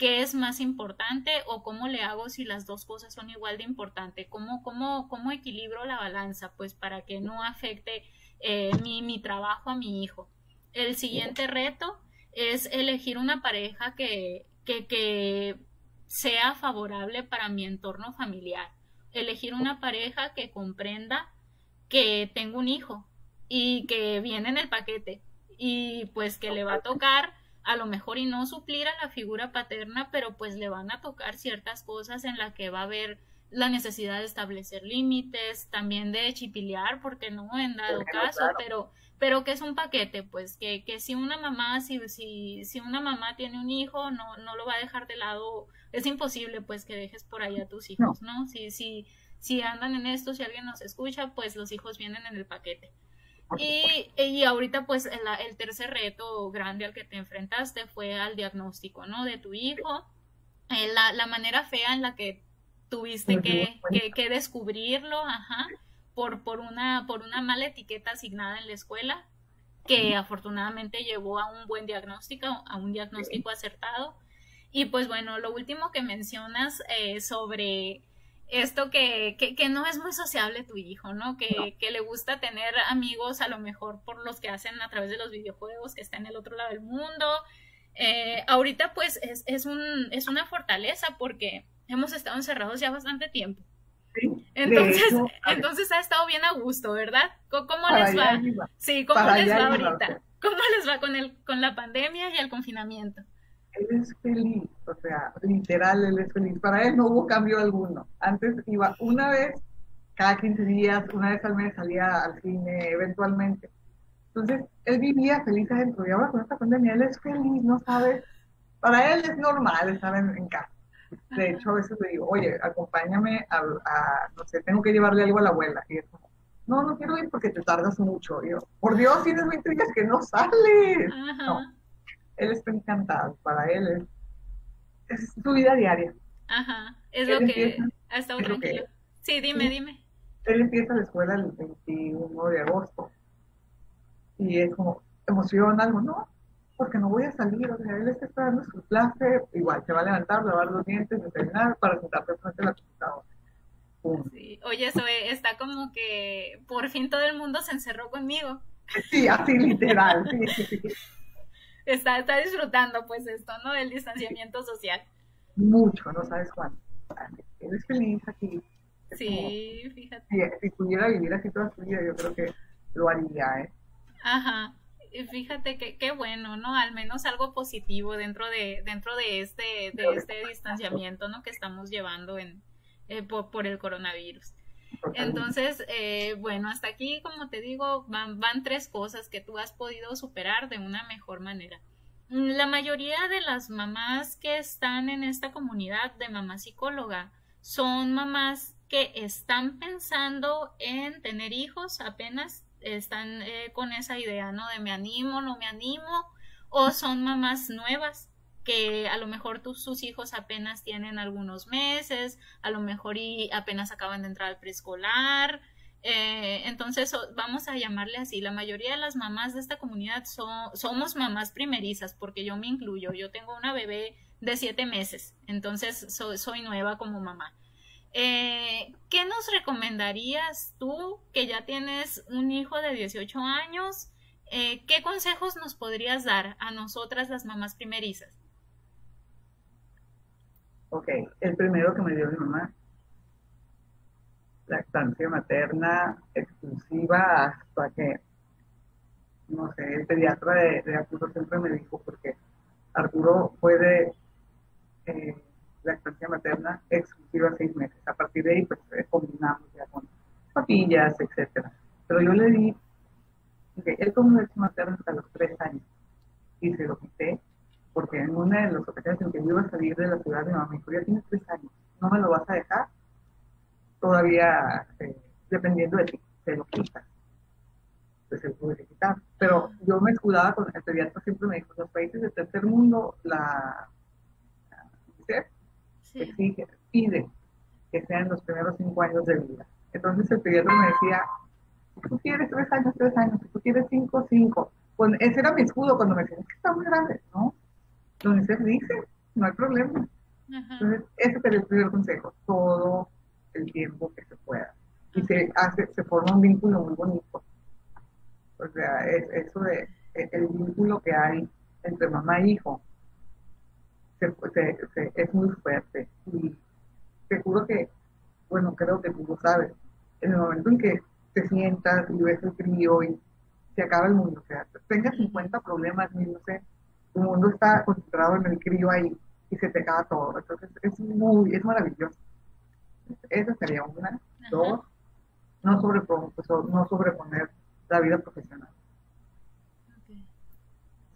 qué es más importante o cómo le hago si las dos cosas son igual de importante, cómo, cómo, cómo equilibro la balanza, pues para que no afecte eh, mi, mi trabajo a mi hijo. El siguiente reto es elegir una pareja que, que, sea favorable para mi entorno familiar. Elegir una pareja que comprenda que tengo un hijo y que viene en el paquete y pues que le va a tocar a lo mejor y no suplir a la figura paterna, pero pues le van a tocar ciertas cosas en la que va a haber la necesidad de establecer límites, también de chipilear, porque no en dado caso, pero pero que es un paquete, pues, que, que si una mamá, si, si, si una mamá tiene un hijo, no, no lo va a dejar de lado, es imposible, pues, que dejes por ahí a tus hijos, ¿no? Si, si, si andan en esto, si alguien nos escucha, pues los hijos vienen en el paquete. Y, y ahorita, pues, el, el tercer reto grande al que te enfrentaste fue al diagnóstico, ¿no? De tu hijo, eh, la, la manera fea en la que tuviste que, que, que descubrirlo, ajá por, por, una, por una mala etiqueta asignada en la escuela, que afortunadamente llevó a un buen diagnóstico, a un diagnóstico acertado. Y pues bueno, lo último que mencionas eh, sobre esto que, que, no es muy sociable tu hijo, ¿no? Que, que, le gusta tener amigos a lo mejor por los que hacen a través de los videojuegos, que está en el otro lado del mundo. Eh, ahorita pues es, es, un, es una fortaleza porque hemos estado encerrados ya bastante tiempo. Entonces, entonces ha estado bien a gusto, ¿verdad? ¿Cómo les va? Sí, ¿cómo les va ahorita? ¿Cómo les va con el, con la pandemia y el confinamiento? Él es feliz, o sea, literal, él es feliz. Para él no hubo cambio alguno. Antes iba una vez cada 15 días, una vez al mes salía al cine eventualmente. Entonces, él vivía feliz adentro y ahora con esta pandemia él es feliz, no sabes. Para él es normal estar en casa de hecho, a veces le digo, oye, acompáñame a, no sé, tengo que llevarle algo a la abuela. Y es como, no, no quiero ir porque te tardas mucho. Y yo, por Dios, tienes 20 días que no sales. No, él está encantado. Para él es, es su vida diaria. Ajá, es lo que ha estado tranquilo. sí, dime, dime. Él empieza la escuela el 21 de agosto. Y es como, emociona algo, ¿no? porque no voy a salir, o sea, él está esperando su clase, igual se va a levantar, lavar los dientes, desayunar para sentarse frente a la computadora. Sí. Oye, eso está como que por fin todo el mundo se encerró conmigo. Sí, así literal, Está, está disfrutando pues esto, ¿no? Del distanciamiento social. Mucho, no sabes cuánto. Él es feliz aquí. sí, fíjate. Si, si, pudiera vivir así toda su vida, yo creo que lo haría, ¿eh? Ajá fíjate que qué bueno, ¿no? Al menos algo positivo dentro de, dentro de este, de este distanciamiento, ¿no? Que estamos llevando en, eh, por, el coronavirus. Entonces, eh, bueno, hasta aquí, como te digo, van, van tres cosas que tú has podido superar de una mejor manera. La mayoría de las mamás que están en esta comunidad de mamá psicóloga son mamás que están pensando en tener hijos apenas están eh, con esa idea, ¿no? De me animo, no me animo, o son mamás nuevas que a lo mejor sus hijos apenas tienen algunos meses, a lo mejor y apenas acaban de entrar al preescolar. Eh, entonces vamos a llamarle así. La mayoría de las mamás de esta comunidad son, somos mamás primerizas, porque yo me incluyo. Yo tengo una bebé de siete meses, entonces soy nueva como mamá. Eh, ¿Qué nos recomendarías tú, que ya tienes un hijo de 18 años? Eh, ¿Qué consejos nos podrías dar a nosotras, las mamás primerizas? Ok, el primero que me dio mi mamá, lactancia materna exclusiva hasta que, no sé, el pediatra de, Arturo siempre me dijo, porque Arturo puede... Eh, lactancia materna exclusiva seis meses. A partir de ahí, pues eh, combinamos ya con papillas, etcétera. Pero yo le di, okay, él tomó leche materna hasta los tres años y se lo quité porque en una de las ocasiones en que yo iba a salir de la ciudad de mamá me dijo, ya tienes tres años, ¿no me lo vas a dejar? Todavía, eh, dependiendo de ti, se lo quita. pues se puede quitar. Pero yo me escudaba con el pediatra, siempre me dijo, los países del tercer mundo, la UNICEF exige, pide que sean los primeros cinco años de vida. Entonces el pediatra me decía, si tú quieres tres años, tres años, si tú quieres cinco, cinco. Pues ese era mi escudo cuando me decían, es que está muy grande, ¿no? UNICEF dice, no hay problema. Entonces, ese sería el primer consejo, todo el tiempo que se pueda. Y se hace, se forma un vínculo muy bonito. O sea, es, eso de e, el vínculo que hay entre mamá e hijo se, se, es muy fuerte. Y seguro que, bueno, creo que tú lo sabes, en el momento en que te sientas y ves el crío y se acaba el mundo, o sea, tengas 50 problemas, no sé, tu mundo está concentrado en el crío ahí y se te acaba todo. Entonces es muy, es maravilloso. Esa sería una. Dos, no, sobreponer, no sobreponer la vida profesional.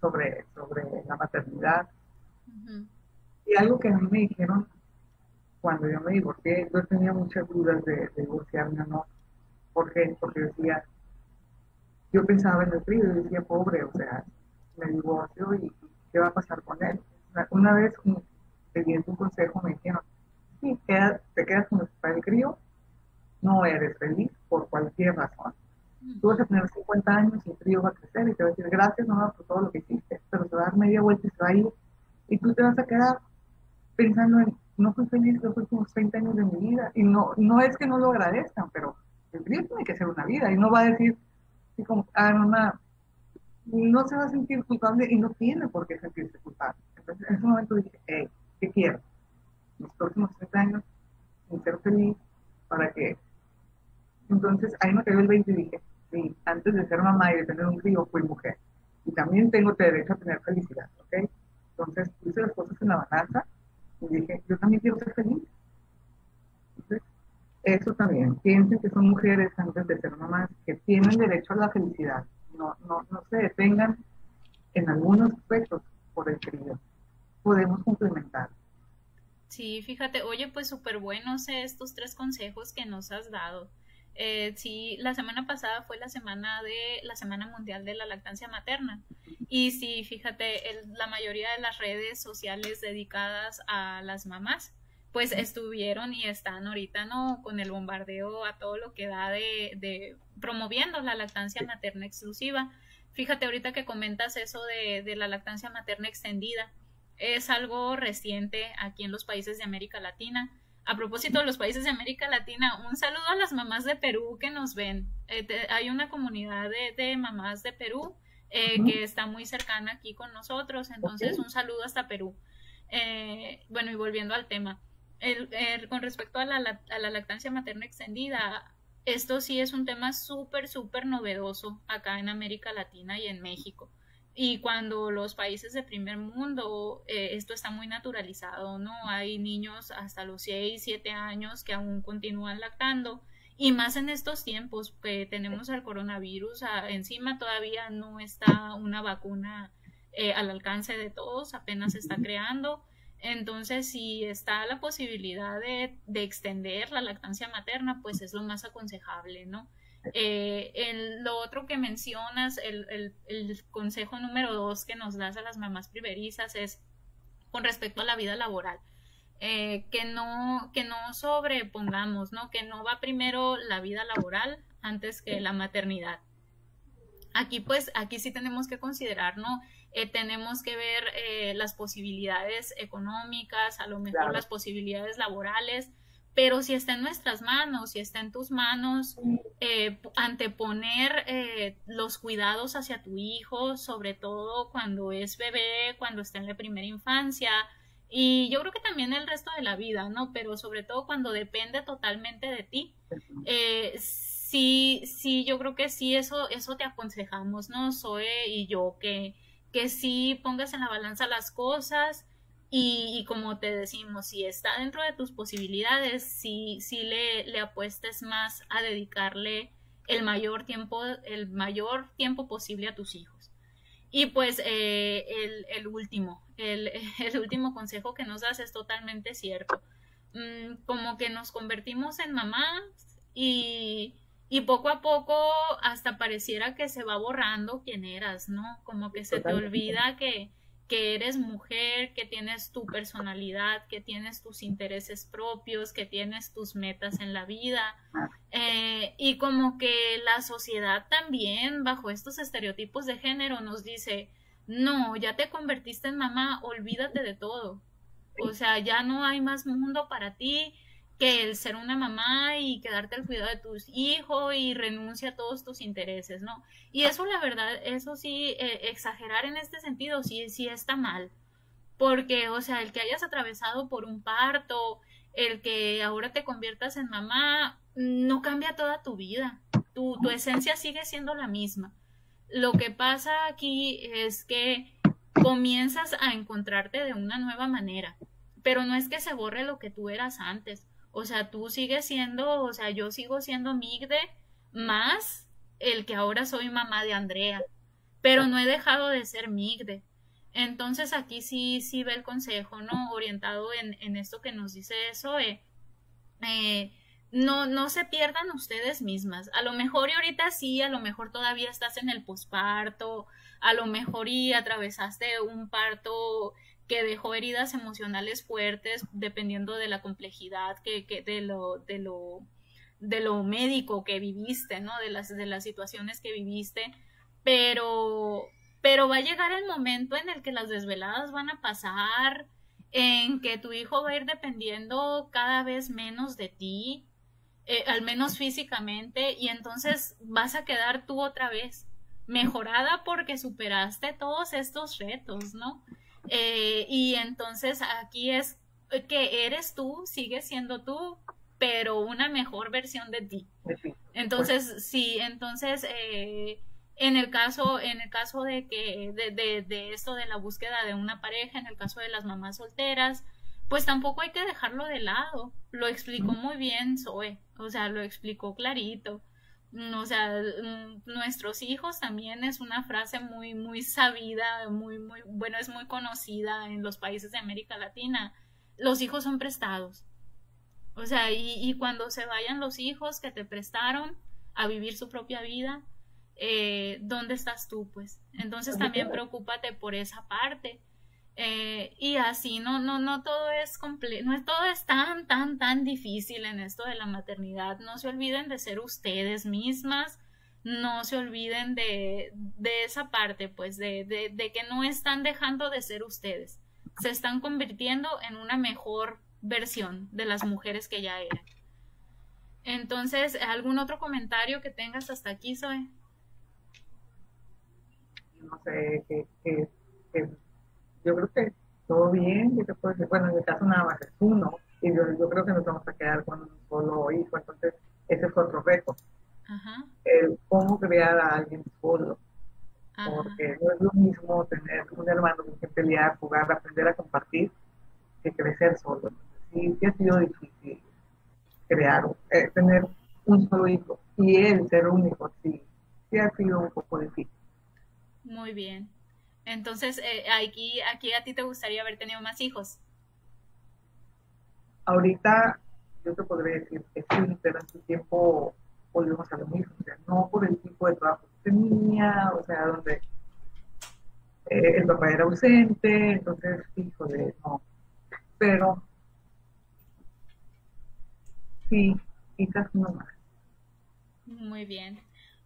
Sobre, sobre la maternidad. Y algo que a mí me dijeron cuando yo me divorcié, yo tenía muchas dudas de, divorciarme o no. ¿Por qué? Porque decía, yo pensaba en el frío y decía, pobre, o sea, me divorcio y ¿qué va a pasar con él? Una vez, pidiendo un consejo, me dijeron, sí, te quedas con el crío, no eres feliz por cualquier razón. Tú vas a tener 50 años y el crío va a crecer y te va a decir gracias mamá por todo lo que hiciste, pero te va a dar media vuelta y se va a ir. Y tú te vas a quedar pensando en, no fui feliz los últimos 30 años de mi vida. Y no, no es que no lo agradezcan, pero el crío tiene que ser una vida. Y no va a decir, así como, ah, mamá, no se va a sentir culpable y no tiene por qué sentirse culpable. Entonces, en ese momento dije, hey, ¿qué quiero? Los próximos 30 años, ser feliz, para que... Entonces, ahí me quedó el 20 y dije, sí, antes de ser mamá y de tener un crío, fui mujer. Y también tengo derecho a tener felicidad, ¿ok? Entonces, puse las cosas en la balanza y dije, yo también quiero ser feliz. Entonces, eso también, piensen que son mujeres antes de ser mamás, que tienen derecho a la felicidad. No, no, no se detengan en algunos aspectos por el crío. Podemos complementar. Sí, fíjate, oye, pues súper buenos estos tres consejos que nos has dado. Eh, sí, la semana pasada fue la semana de la Semana Mundial de la Lactancia Materna. Y sí, fíjate, la mayoría de las redes sociales dedicadas a las mamás, pues estuvieron y están ahorita, ¿no? Con el bombardeo a todo lo que da de, de promoviendo la lactancia materna exclusiva. Fíjate ahorita que comentas eso de, de la lactancia materna extendida. Es algo reciente aquí en los países de América Latina a propósito de los países de América Latina, un saludo a las mamás de Perú que nos ven. Eh, hay una comunidad de, mamás de Perú eh, que está muy cercana aquí con nosotros, entonces un saludo hasta Perú. Eh, bueno, y volviendo al tema, con respecto a la, a la lactancia materna extendida, esto sí es un tema súper, súper novedoso acá en América Latina y en México. Y cuando los países de primer mundo, eh, esto está muy naturalizado, ¿no? Hay niños hasta los 6, 7 años que aún continúan lactando. Y más en estos tiempos que tenemos el coronavirus, encima todavía no está una vacuna eh, al alcance de todos, apenas se está creando. Entonces, si está la posibilidad de, de extender la lactancia materna, pues es lo más aconsejable, ¿no? Eh, lo otro que mencionas, el, consejo número dos que nos das a las mamás primerizas es con respecto a la vida laboral. Eh, que no que no sobrepongamos, ¿no? Que no va primero la vida laboral antes que la maternidad. Aquí pues aquí sí tenemos que considerar, ¿no? Eh, tenemos que ver eh, las posibilidades económicas, a lo mejor las posibilidades laborales, pero si está en nuestras manos, si está en tus manos, eh, anteponer eh, los cuidados hacia tu hijo, sobre todo cuando es bebé, cuando está en la primera infancia, y yo creo que también el resto de la vida, ¿no? Pero sobre todo cuando depende totalmente de ti. Eh, sí, sí, yo creo que sí, eso, eso te aconsejamos, ¿no? Zoe y yo, que, que sí pongas en la balanza las cosas, y, como te decimos, si está dentro de tus posibilidades, si, si le, le, apuestes más a dedicarle el mayor tiempo, el mayor tiempo posible a tus hijos. Y pues eh, el, último, el, último consejo que nos das es totalmente cierto. Mm, como que nos convertimos en mamás y, y poco a poco hasta pareciera que se va borrando quién eras, ¿no? Como que se te olvida que, que eres mujer, que tienes tu personalidad, que tienes tus intereses propios, que tienes tus metas en la vida. Eh, y como que la sociedad también, bajo estos estereotipos de género, nos dice, no, ya te convertiste en mamá, olvídate de todo. O sea, ya no hay más mundo para ti que el ser una mamá y quedarte al cuidado de tus hijos y renuncia a todos tus intereses, ¿no? Y eso, la verdad, eso sí, eh, exagerar en este sentido sí, sí está mal. Porque, o sea, el que hayas atravesado por un parto, el que ahora te conviertas en mamá, no cambia toda tu vida. Tu, tu esencia sigue siendo la misma. Lo que pasa aquí es que comienzas a encontrarte de una nueva manera, pero no es que se borre lo que tú eras antes o sea, tú sigues siendo, o sea, yo sigo siendo Migde más el que ahora soy mamá de Andrea, pero no he dejado de ser Migde. Entonces aquí sí, sí ve el consejo, ¿no? Orientado en, en esto que nos dice eso, eh, eh, no, no se pierdan ustedes mismas. A lo mejor y ahorita sí, a lo mejor todavía estás en el posparto, a lo mejor y atravesaste un parto que dejó heridas emocionales fuertes dependiendo de la complejidad que, que de lo de lo de lo médico que viviste, ¿no? De las de las situaciones que viviste, pero pero va a llegar el momento en el que las desveladas van a pasar, en que tu hijo va a ir dependiendo cada vez menos de ti, eh, al menos físicamente, y entonces vas a quedar tú otra vez mejorada porque superaste todos estos retos, ¿no? Eh, y entonces aquí es que eres tú, sigues siendo tú, pero una mejor versión de ti. Entonces, sí, entonces, eh, en el caso, en el caso de que, de, de, de, esto de la búsqueda de una pareja, en el caso de las mamás solteras, pues tampoco hay que dejarlo de lado. Lo explicó muy bien Zoe, o sea, lo explicó clarito. Mm, o sea, mm, nuestros hijos también es una frase muy, muy sabida, muy, muy, bueno, es muy conocida en los países de América Latina. Los hijos son prestados. O sea, y, y cuando se vayan los hijos que te prestaron a vivir su propia vida, eh, ¿dónde estás tú? Pues entonces también preocúpate por esa parte eh, y así, no, no, no todo es completo, no todo es tan, tan, tan difícil en esto de la maternidad. No se olviden de ser ustedes mismas, no se olviden de, de esa parte, pues, de, de, de que no están dejando de ser ustedes. Se están convirtiendo en una mejor versión de las mujeres que ya eran. Entonces, ¿algún otro comentario que tengas hasta aquí, Zoe? No sé, que, que, que yo creo que todo bien, yo te puedo decir, bueno, en mi caso nada más es uno, y yo, yo creo que nos vamos a quedar con un solo hijo, entonces ese fue otro reto. Ajá. El cómo criar a alguien solo, porque no es lo mismo tener un hermano con quien pelear, jugar, aprender a compartir, que crecer solo. Sí, sí ha sido difícil crear, eh, tener un solo hijo, y él ser único, sí, sí ha sido un poco difícil. Muy bien. Entonces, eh, aquí, aquí a ti te gustaría haber tenido más hijos. Ahorita yo te podría decir que sí, pero en su tiempo volvemos a lo mismo, o sea, no por el tipo de trabajo que tenía, o sea, donde eh, el papá era ausente, entonces, híjole, no. Pero sí, quizás no más. Muy bien.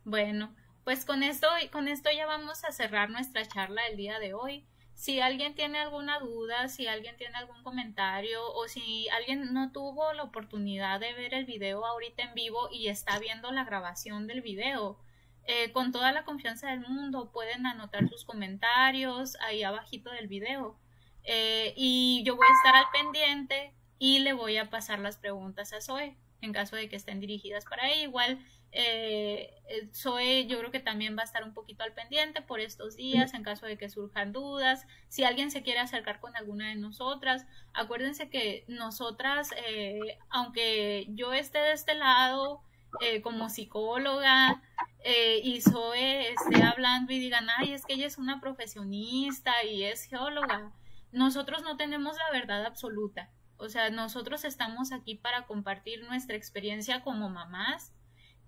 Bueno, pues con esto, con esto ya vamos a cerrar nuestra charla del día de hoy. Si alguien tiene alguna duda, si alguien tiene algún comentario o si alguien no tuvo la oportunidad de ver el video ahorita en vivo y está viendo la grabación del video, eh, con toda la confianza del mundo pueden anotar sus comentarios ahí abajito del video. Eh, y yo voy a estar al pendiente y le voy a pasar las preguntas a Zoe en caso de que estén dirigidas para ella. Igual eh, Zoe yo creo que también va a estar un poquito al pendiente por estos días en caso de que surjan dudas. Si alguien se quiere acercar con alguna de nosotras, acuérdense que nosotras, eh, aunque yo esté de este lado eh, como psicóloga eh, y Zoe esté hablando y digan, ay, es que ella es una profesionista y es geóloga, nosotros no tenemos la verdad absoluta. O sea, nosotros estamos aquí para compartir nuestra experiencia como mamás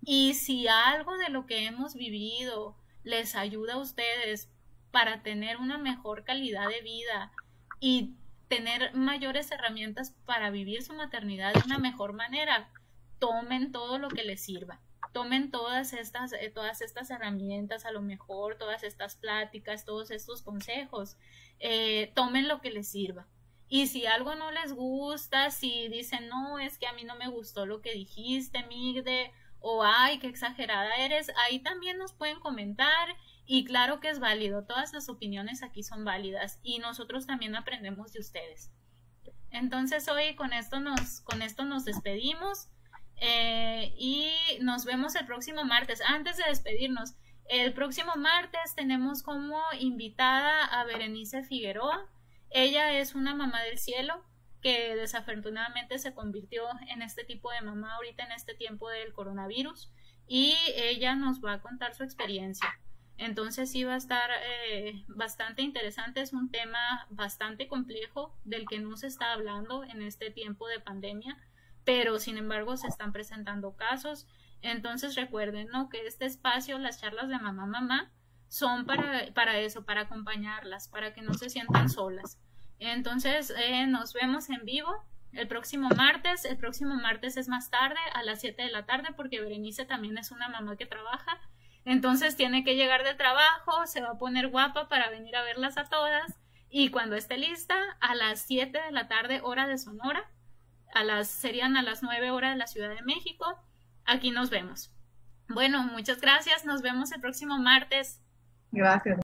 Y si algo de lo que hemos vivido les ayuda a ustedes para tener una mejor calidad de vida y tener mayores herramientas para vivir su maternidad de una mejor manera, tomen todo lo que les sirva. Tomen todas estas, eh, todas estas herramientas, a lo mejor, todas estas pláticas, todos estos consejos. Eh, tomen lo que les sirva. Y si algo no les gusta, si dicen, no, es que a mí no me gustó lo que dijiste, Migde, o ay, qué exagerada eres, ahí también nos pueden comentar y claro que es válido, todas las opiniones aquí son válidas y nosotros también aprendemos de ustedes. Entonces hoy con esto nos, con esto nos despedimos eh, y nos vemos el próximo martes. Antes de despedirnos, el próximo martes tenemos como invitada a Berenice Figueroa. Ella es una mamá del cielo que desafortunadamente se convirtió en este tipo de mamá ahorita en este tiempo del coronavirus y ella nos va a contar su experiencia. Entonces sí va a estar eh, bastante interesante, es un tema bastante complejo del que no se está hablando en este tiempo de pandemia, pero sin embargo se están presentando casos. Entonces recuerden ¿no? que este espacio, las charlas de mamá mamá, son para, para eso, para acompañarlas, para que no se sientan solas. Entonces, eh, nos vemos en vivo el próximo martes. El próximo martes es más tarde, a las 7 de la tarde, porque Berenice también es una mamá que trabaja. Entonces tiene que llegar de trabajo, se va a poner guapa para venir a verlas a todas. Y cuando esté lista, a las 7 de la tarde, hora de Sonora, a las, serían a las 9 horas de la Ciudad de México. Aquí nos vemos. Bueno, muchas gracias. Nos vemos el próximo martes. Gracias.